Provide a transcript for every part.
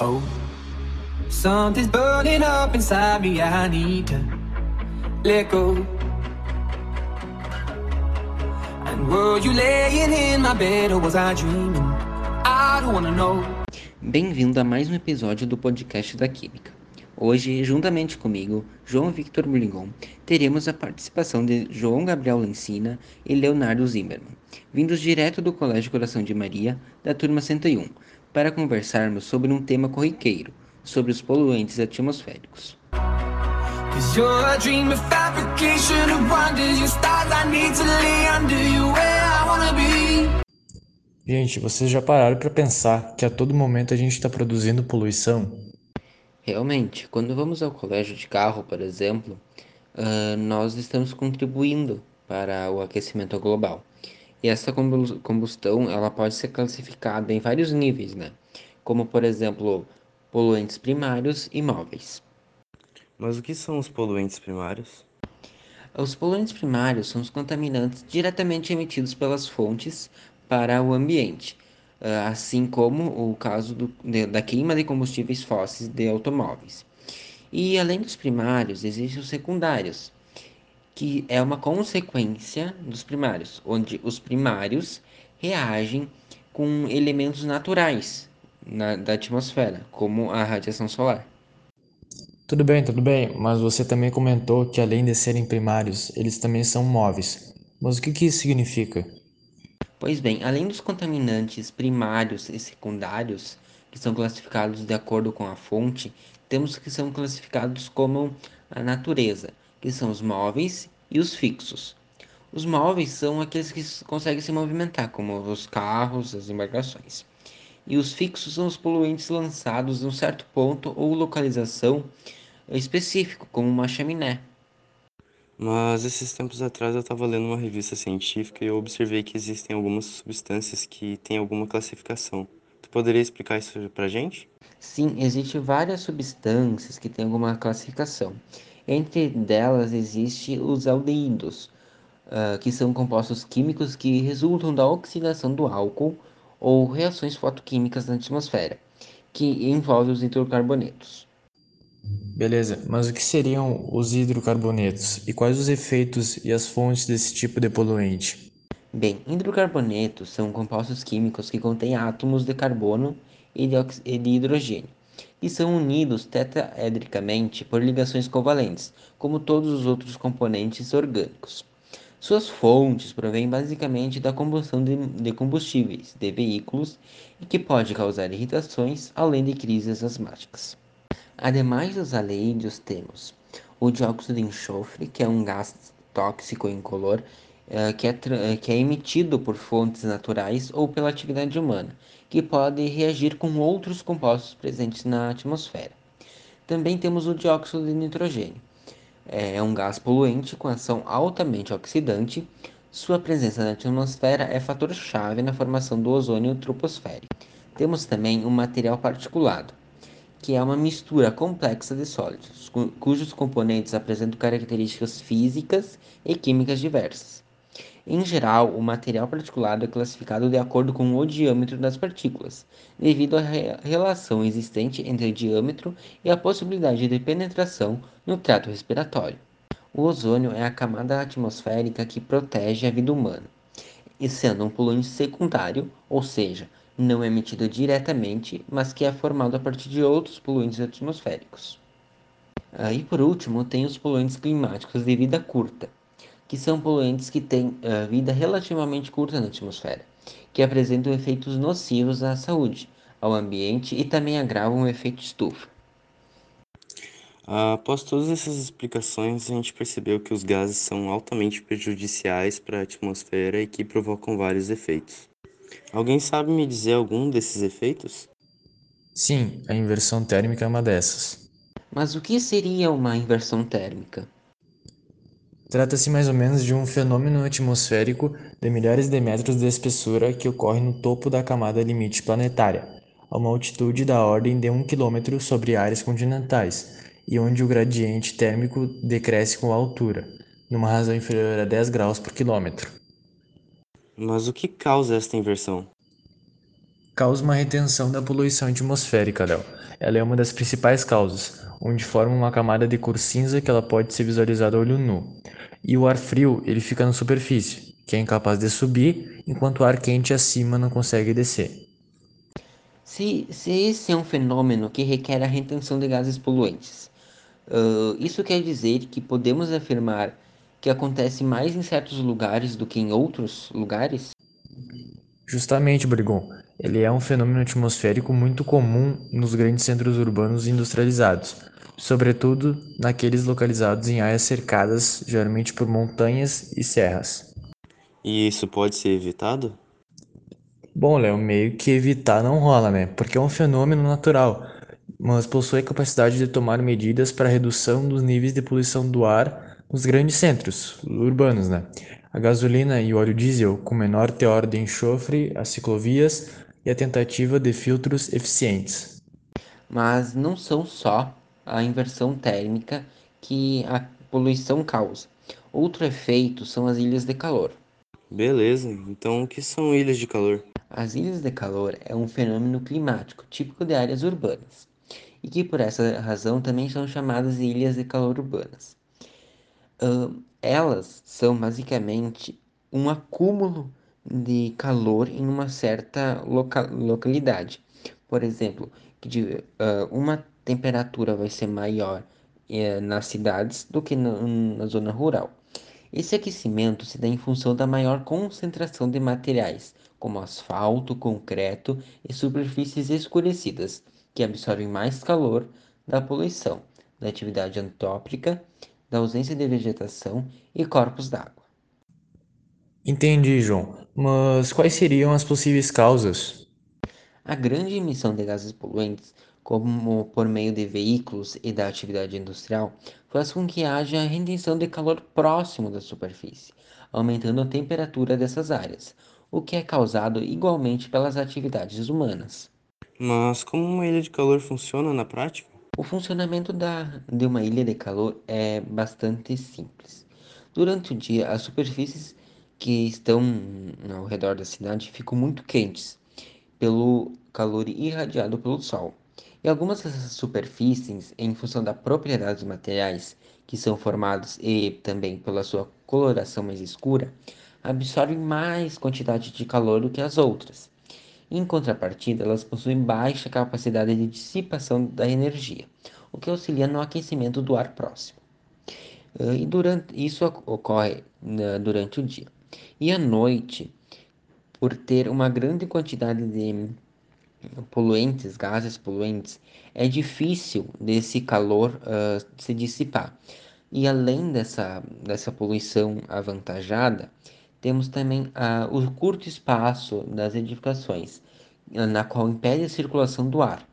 Oh, something's burning up inside me. I need to let go. And were you laying in my bed or was I dreaming? I don't wanna know. Bem-vindo a mais um episódio do podcast da Química. Hoje, juntamente comigo, João Victor Burlingon, teremos a participação de João Gabriel Lancina e Leonardo Zimmermann, vindos direto do Colégio Coração de Maria, da turma 101, para conversarmos sobre um tema corriqueiro, sobre os poluentes atmosféricos. Gente, vocês já pararam para pensar que a todo momento a gente está produzindo poluição? Realmente, quando vamos ao colégio de carro, por exemplo, uh, nós estamos contribuindo para o aquecimento global. E essa combustão ela pode ser classificada em vários níveis, né? Como, por exemplo, poluentes primários e móveis. Mas o que são os poluentes primários? Os poluentes primários são os contaminantes diretamente emitidos pelas fontes para o ambiente, assim como o caso do, da queima de combustíveis fósseis de automóveis. E além dos primários, existem os secundários, que é uma consequência dos primários, onde os primários reagem com elementos naturais na, da atmosfera, como a radiação solar. Tudo bem, tudo bem, mas você também comentou que além de serem primários, eles também são móveis. Mas o que, que isso significa? Pois bem, além dos contaminantes primários e secundários, que são classificados de acordo com a fonte, temos que são classificados como a natureza, que são os móveis e os fixos. Os móveis são aqueles que conseguem se movimentar, como os carros, as embarcações. E os fixos são os poluentes lançados em um certo ponto ou localização específico, como uma chaminé. Mas esses tempos atrás eu estava lendo uma revista científica e eu observei que existem algumas substâncias que têm alguma classificação. Tu poderia explicar isso pra gente? Sim, existem várias substâncias que têm alguma classificação. Entre delas existe os aldeídos, uh, que são compostos químicos que resultam da oxidação do álcool ou reações fotoquímicas na atmosfera, que envolvem os hidrocarbonetos. Beleza, mas o que seriam os hidrocarbonetos e quais os efeitos e as fontes desse tipo de poluente? Bem, hidrocarbonetos são compostos químicos que contêm átomos de carbono e de hidrogênio e são unidos tetraedricamente por ligações covalentes, como todos os outros componentes orgânicos. Suas fontes provêm basicamente da combustão de, de combustíveis de veículos e que pode causar irritações, além de crises asmáticas. Ademais dos aleídeos, temos o dióxido de enxofre, que é um gás tóxico incolor eh, que é, eh, que é emitido por fontes naturais ou pela atividade humana, que pode reagir com outros compostos presentes na atmosfera. Também temos o dióxido de nitrogênio. É um gás poluente com ação altamente oxidante. Sua presença na atmosfera é fator-chave na formação do ozônio troposférico. Temos também o material particulado, que é uma mistura complexa de sólidos, cujos componentes apresentam características físicas e químicas diversas. Em geral, o material particulado é classificado de acordo com o diâmetro das partículas, devido à re relação existente entre o diâmetro e a possibilidade de penetração no trato respiratório. O ozônio é a camada atmosférica que protege a vida humana, e sendo um poluente secundário, ou seja, não emitido diretamente, mas que é formado a partir de outros poluentes atmosféricos. Ah, e por último, tem os poluentes climáticos de vida curta, que são poluentes que têm uh, vida relativamente curta na atmosfera, que apresentam efeitos nocivos à saúde, ao ambiente e também agravam o efeito estufa. Após todas essas explicações, a gente percebeu que os gases são altamente prejudiciais para a atmosfera e que provocam vários efeitos. Alguém sabe me dizer algum desses efeitos? Sim, a inversão térmica é uma dessas. Mas o que seria uma inversão térmica? Trata-se mais ou menos de um fenômeno atmosférico de milhares de metros de espessura que ocorre no topo da camada limite planetária, a uma altitude da ordem de 1 km sobre áreas continentais, e onde o gradiente térmico decresce com a altura, numa razão inferior a 10 graus por quilômetro. Mas o que causa esta inversão? Causa uma retenção da poluição atmosférica, Léo. Ela é uma das principais causas, onde forma uma camada de cor cinza que ela pode ser visualizada a olho nu. E o ar frio, ele fica na superfície, que é incapaz de subir, enquanto o ar quente acima não consegue descer. Se, se esse é um fenômeno que requer a retenção de gases poluentes, uh, isso quer dizer que podemos afirmar que acontece mais em certos lugares do que em outros lugares? Justamente, Brigon. Ele é um fenômeno atmosférico muito comum nos grandes centros urbanos industrializados, sobretudo naqueles localizados em áreas cercadas geralmente por montanhas e serras. E isso pode ser evitado? Bom, Léo, meio que evitar não rola, né? Porque é um fenômeno natural, mas possui a capacidade de tomar medidas para redução dos níveis de poluição do ar nos grandes centros urbanos, né? A gasolina e o óleo diesel com menor teor de enxofre, as ciclovias e a tentativa de filtros eficientes. Mas não são só a inversão térmica que a poluição causa. Outro efeito são as ilhas de calor. Beleza, então o que são ilhas de calor? As ilhas de calor é um fenômeno climático típico de áreas urbanas e que por essa razão também são chamadas ilhas de calor urbanas. Uh, elas são basicamente um acúmulo de calor em uma certa loca localidade. Por exemplo, que de, uh, uma temperatura vai ser maior uh, nas cidades do que na, na zona rural. Esse aquecimento se dá em função da maior concentração de materiais, como asfalto, concreto e superfícies escurecidas, que absorvem mais calor da poluição, da atividade antrópica, da ausência de vegetação e corpos d'água. Entendi, João. Mas quais seriam as possíveis causas? A grande emissão de gases poluentes, como por meio de veículos e da atividade industrial, faz com que haja retenção de calor próximo da superfície, aumentando a temperatura dessas áreas, o que é causado igualmente pelas atividades humanas. Mas como uma ilha de calor funciona na prática? O funcionamento da, de uma ilha de calor é bastante simples. Durante o dia, as superfícies que estão ao redor da cidade ficam muito quentes pelo calor irradiado pelo sol. E algumas dessas superfícies, em função da propriedade dos materiais que são formados e também pela sua coloração mais escura, absorvem mais quantidade de calor do que as outras. Em contrapartida, elas possuem baixa capacidade de dissipação da energia, o que auxilia no aquecimento do ar próximo. E durante, isso ocorre né, durante o dia. E à noite, por ter uma grande quantidade de poluentes, gases poluentes, é difícil desse calor uh, se dissipar. E além dessa, dessa poluição avantajada, temos também uh, o curto espaço das edificações, na qual impede a circulação do ar.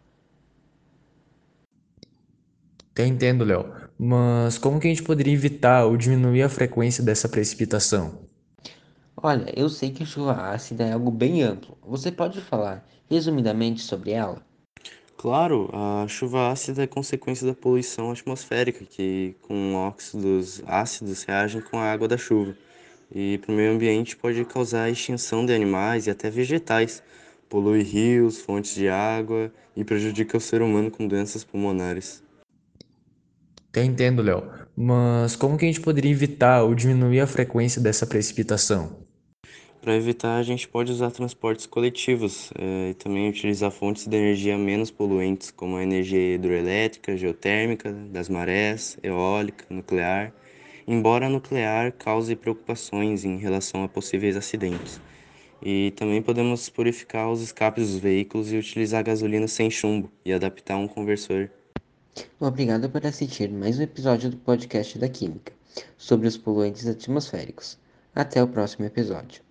Até entendo, Léo. Mas como que a gente poderia evitar ou diminuir a frequência dessa precipitação? Olha, eu sei que a chuva ácida é algo bem amplo. Você pode falar resumidamente sobre ela? Claro, a chuva ácida é consequência da poluição atmosférica, que com óxidos ácidos reagem com a água da chuva. E para o meio ambiente pode causar a extinção de animais e até vegetais, polui rios, fontes de água e prejudica o ser humano com doenças pulmonares. Até entendo, Léo. Mas como que a gente poderia evitar ou diminuir a frequência dessa precipitação? Para evitar, a gente pode usar transportes coletivos é, e também utilizar fontes de energia menos poluentes, como a energia hidroelétrica, geotérmica, das marés, eólica, nuclear, embora a nuclear cause preocupações em relação a possíveis acidentes. E também podemos purificar os escapes dos veículos e utilizar gasolina sem chumbo e adaptar um conversor Obrigado por assistir mais um episódio do podcast da Química sobre os poluentes atmosféricos. Até o próximo episódio.